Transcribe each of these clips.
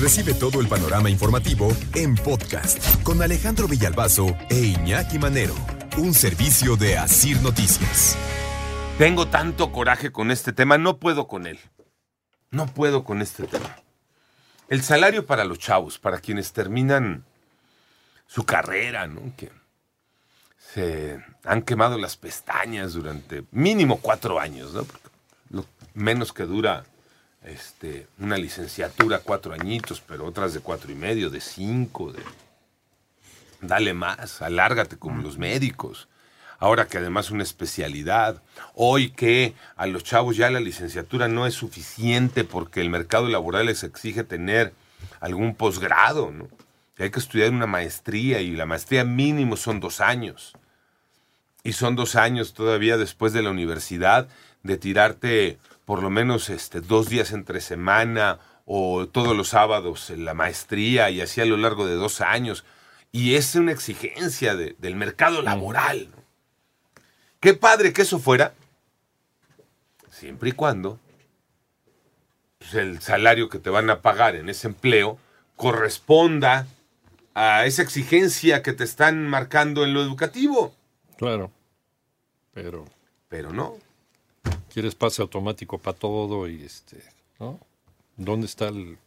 Recibe todo el panorama informativo en podcast con Alejandro Villalbazo e Iñaki Manero. Un servicio de Asir Noticias. Tengo tanto coraje con este tema, no puedo con él. No puedo con este tema. El salario para los chavos, para quienes terminan su carrera, ¿no? Que se han quemado las pestañas durante mínimo cuatro años, ¿no? Lo menos que dura este, una licenciatura, cuatro añitos, pero otras de cuatro y medio, de cinco, de... Dale más, alárgate como los médicos. Ahora que además una especialidad. Hoy que a los chavos ya la licenciatura no es suficiente porque el mercado laboral les exige tener algún posgrado, ¿no? Que hay que estudiar una maestría y la maestría mínimo son dos años. Y son dos años todavía después de la universidad de tirarte por lo menos este, dos días entre semana o todos los sábados en la maestría y así a lo largo de dos años. Y es una exigencia de- del mercado laboral. ¿no? Qué padre que eso fuera, siempre y cuando pues, el salario que te van a pagar en ese empleo corresponda a esa exigencia que te están marcando en lo educativo. Claro. Pero Pero no. Quieres pase automático para todo y este, ¿no? ¿Dónde está el,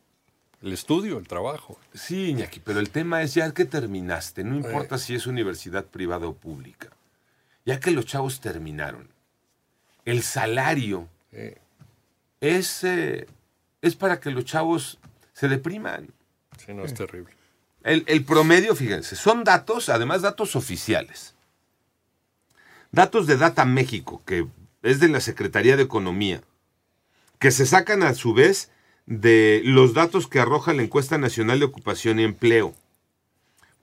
el estudio, el trabajo? Sí, Iñaki, pero el tema es ya que terminaste, no importa si es universidad privada o pública. Ya que los chavos terminaron, el salario Eh, es, eh, es para que los chavos se depriman. sí, no, es terrible. El, el promedio, fíjense, son datos, además datos oficiales. Datos de Data México, que es de la Secretaría de Economía, que se sacan a su vez de los datos que arroja la Encuesta Nacional de Ocupación y Empleo.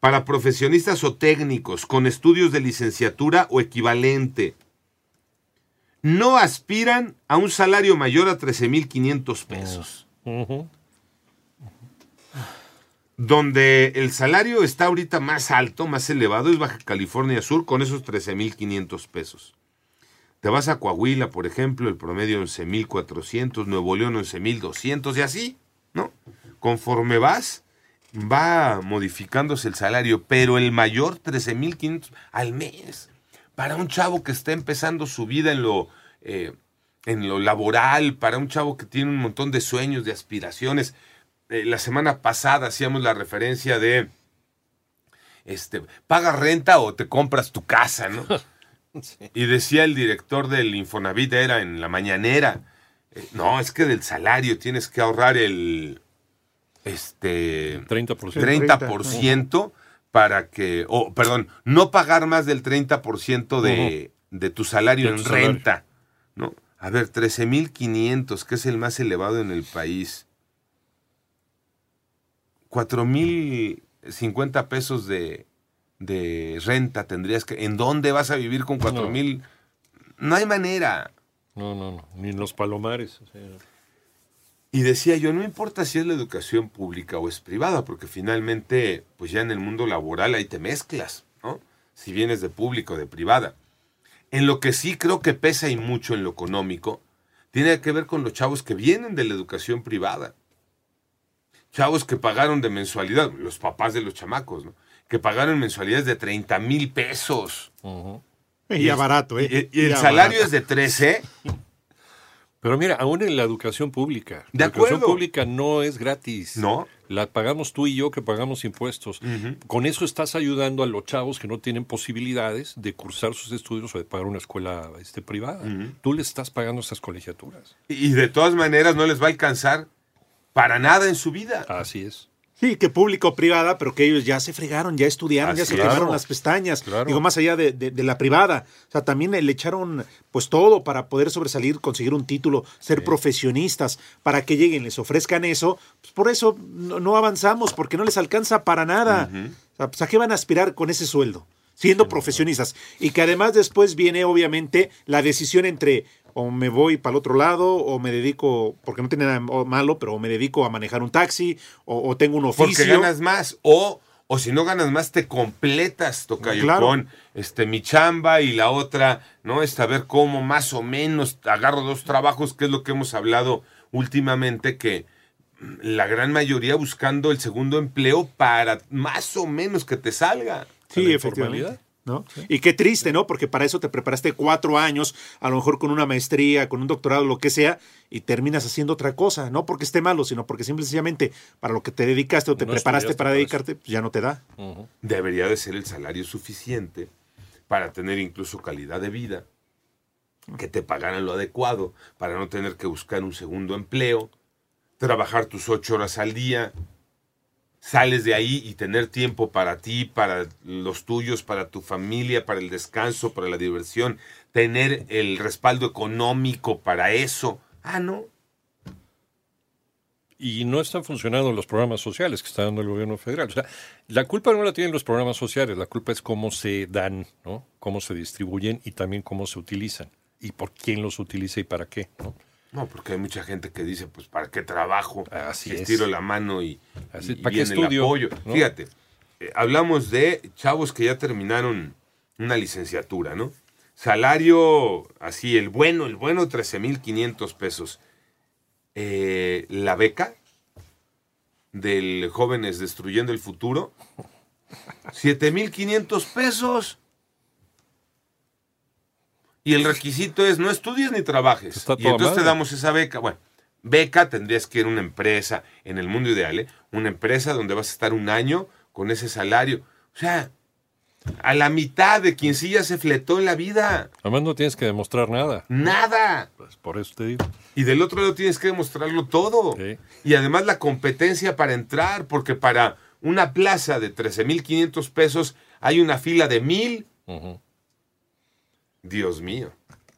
Para profesionistas o técnicos con estudios de licenciatura o equivalente, no aspiran a un salario mayor a 13.500 pesos. Ujú. Donde el salario está ahorita más alto, más elevado, es Baja California Sur con esos 13.500 pesos. Te vas a Coahuila, por ejemplo, el promedio 11.400, Nuevo León 11.200 y así, ¿no? Conforme vas, va modificándose el salario, pero el mayor 13.500 al mes. Para un chavo que está empezando su vida en lo, eh, en lo laboral, para un chavo que tiene un montón de sueños, de aspiraciones. Eh, la semana pasada hacíamos la referencia de, este, pagas renta o te compras tu casa, ¿no? Y decía el director del Infonavit, era en la mañanera, eh, no, es que del salario tienes que ahorrar el, este, 30%. 30% para que, o perdón, no pagar más del 30% de, de tu salario De en salario. renta, ¿no? A ver, 13.500, que es el más elevado en el país. 4.050 pesos de, de renta tendrías que... ¿En dónde vas a vivir con 4.000? No hay manera. No, no, no. Ni en los palomares. o sea, Y decía yo, no importa si es la educación pública o es privada, porque finalmente, pues ya en el mundo laboral ahí te mezclas, ¿no? Si vienes de público o de privada. En lo que sí creo que pesa y mucho en lo económico, tiene que ver con los chavos que vienen de la educación privada. Chavos que pagaron de mensualidad, los papás de los chamacos, ¿no? Que pagaron mensualidades de 30 mil pesos. Y ya barato, ¿eh? Y, y el salario barato. es de 13. Pero mira, aún en la educación pública. De la educación pública no es gratis. No. La pagamos tú y yo que pagamos impuestos. Con eso estás ayudando a los chavos que no tienen posibilidades de cursar sus estudios o de pagar una escuela este, privada. Tú le estás pagando esas colegiaturas. Y de todas maneras no les va a alcanzar para nada en su vida. Así es. Sí, que público o privada, pero que ellos ya se fregaron, ya estudiaron, ya se Claro. las pestañas. Claro. Digo, más allá de, de- de la privada. O sea, también le echaron pues todo para poder sobresalir, conseguir un título, ser profesionistas, para que lleguen, les ofrezcan eso. Pues por eso no, no avanzamos, porque no les alcanza para nada. O sea, pues, ¿a qué van a aspirar con ese sueldo? Siendo profesionistas. Y que además después viene obviamente la decisión entre o me voy para el otro lado, o me dedico, porque no tiene nada malo, pero me dedico a manejar un taxi, o, o tengo un oficio. Porque ganas más. O, o si no ganas más, te completas, Tocayo, Claro. con este, mi chamba y la otra, ¿no? Es a ver cómo más o menos agarro dos trabajos, que es lo que hemos hablado últimamente, que la gran mayoría buscando el segundo empleo para más o menos que te salga. Sí, efectivamente. ¿No? Y qué triste, ¿no? Porque para eso te preparaste cuatro años, a lo mejor con una maestría, con un doctorado, lo que sea, y terminas haciendo otra cosa. No porque esté malo, sino porque simple y sencillamente para lo que te dedicaste o te No preparaste para dedicarte, pues ya no te da. Debería de ser el salario suficiente para tener incluso calidad de vida, que te pagaran lo adecuado, para no tener que buscar un segundo empleo, trabajar tus ocho horas al día, sales de ahí y tener tiempo para ti, para los tuyos, para tu familia, para el descanso, para la diversión, tener el respaldo económico para eso. Ah, no. Y no están funcionando los programas sociales que está dando el gobierno federal. O sea, la culpa no la tienen los programas sociales, la culpa es cómo se dan, ¿no? Cómo se distribuyen y también cómo se utilizan. Y por quién los utiliza y para qué, ¿no? No, porque hay mucha gente que dice, pues, ¿para qué trabajo? Así Si es. Estiro la mano y, Así, y ¿para qué el estudio? apoyo. ¿No? Fíjate, eh, hablamos de chavos que ya terminaron una licenciatura, ¿no? Salario, así, el bueno, el bueno, 13.500 pesos. Eh, la beca del Jóvenes Destruyendo el Futuro, 7.500 pesos. Y el requisito es no estudies ni trabajes. Y entonces te damos esa beca. Bueno, beca tendrías que ir a una empresa, en el mundo ideal, ¿eh? una empresa donde vas a estar un año con ese salario. O sea, a la mitad de quien sí ya se fletó en la vida. Además no tienes que demostrar nada. Nada. Pues por eso te digo. Y del otro lado tienes que demostrarlo todo. Sí. Y además la competencia para entrar, porque para una plaza de 13.500 pesos hay una fila de mil. Ujú. Dios mío.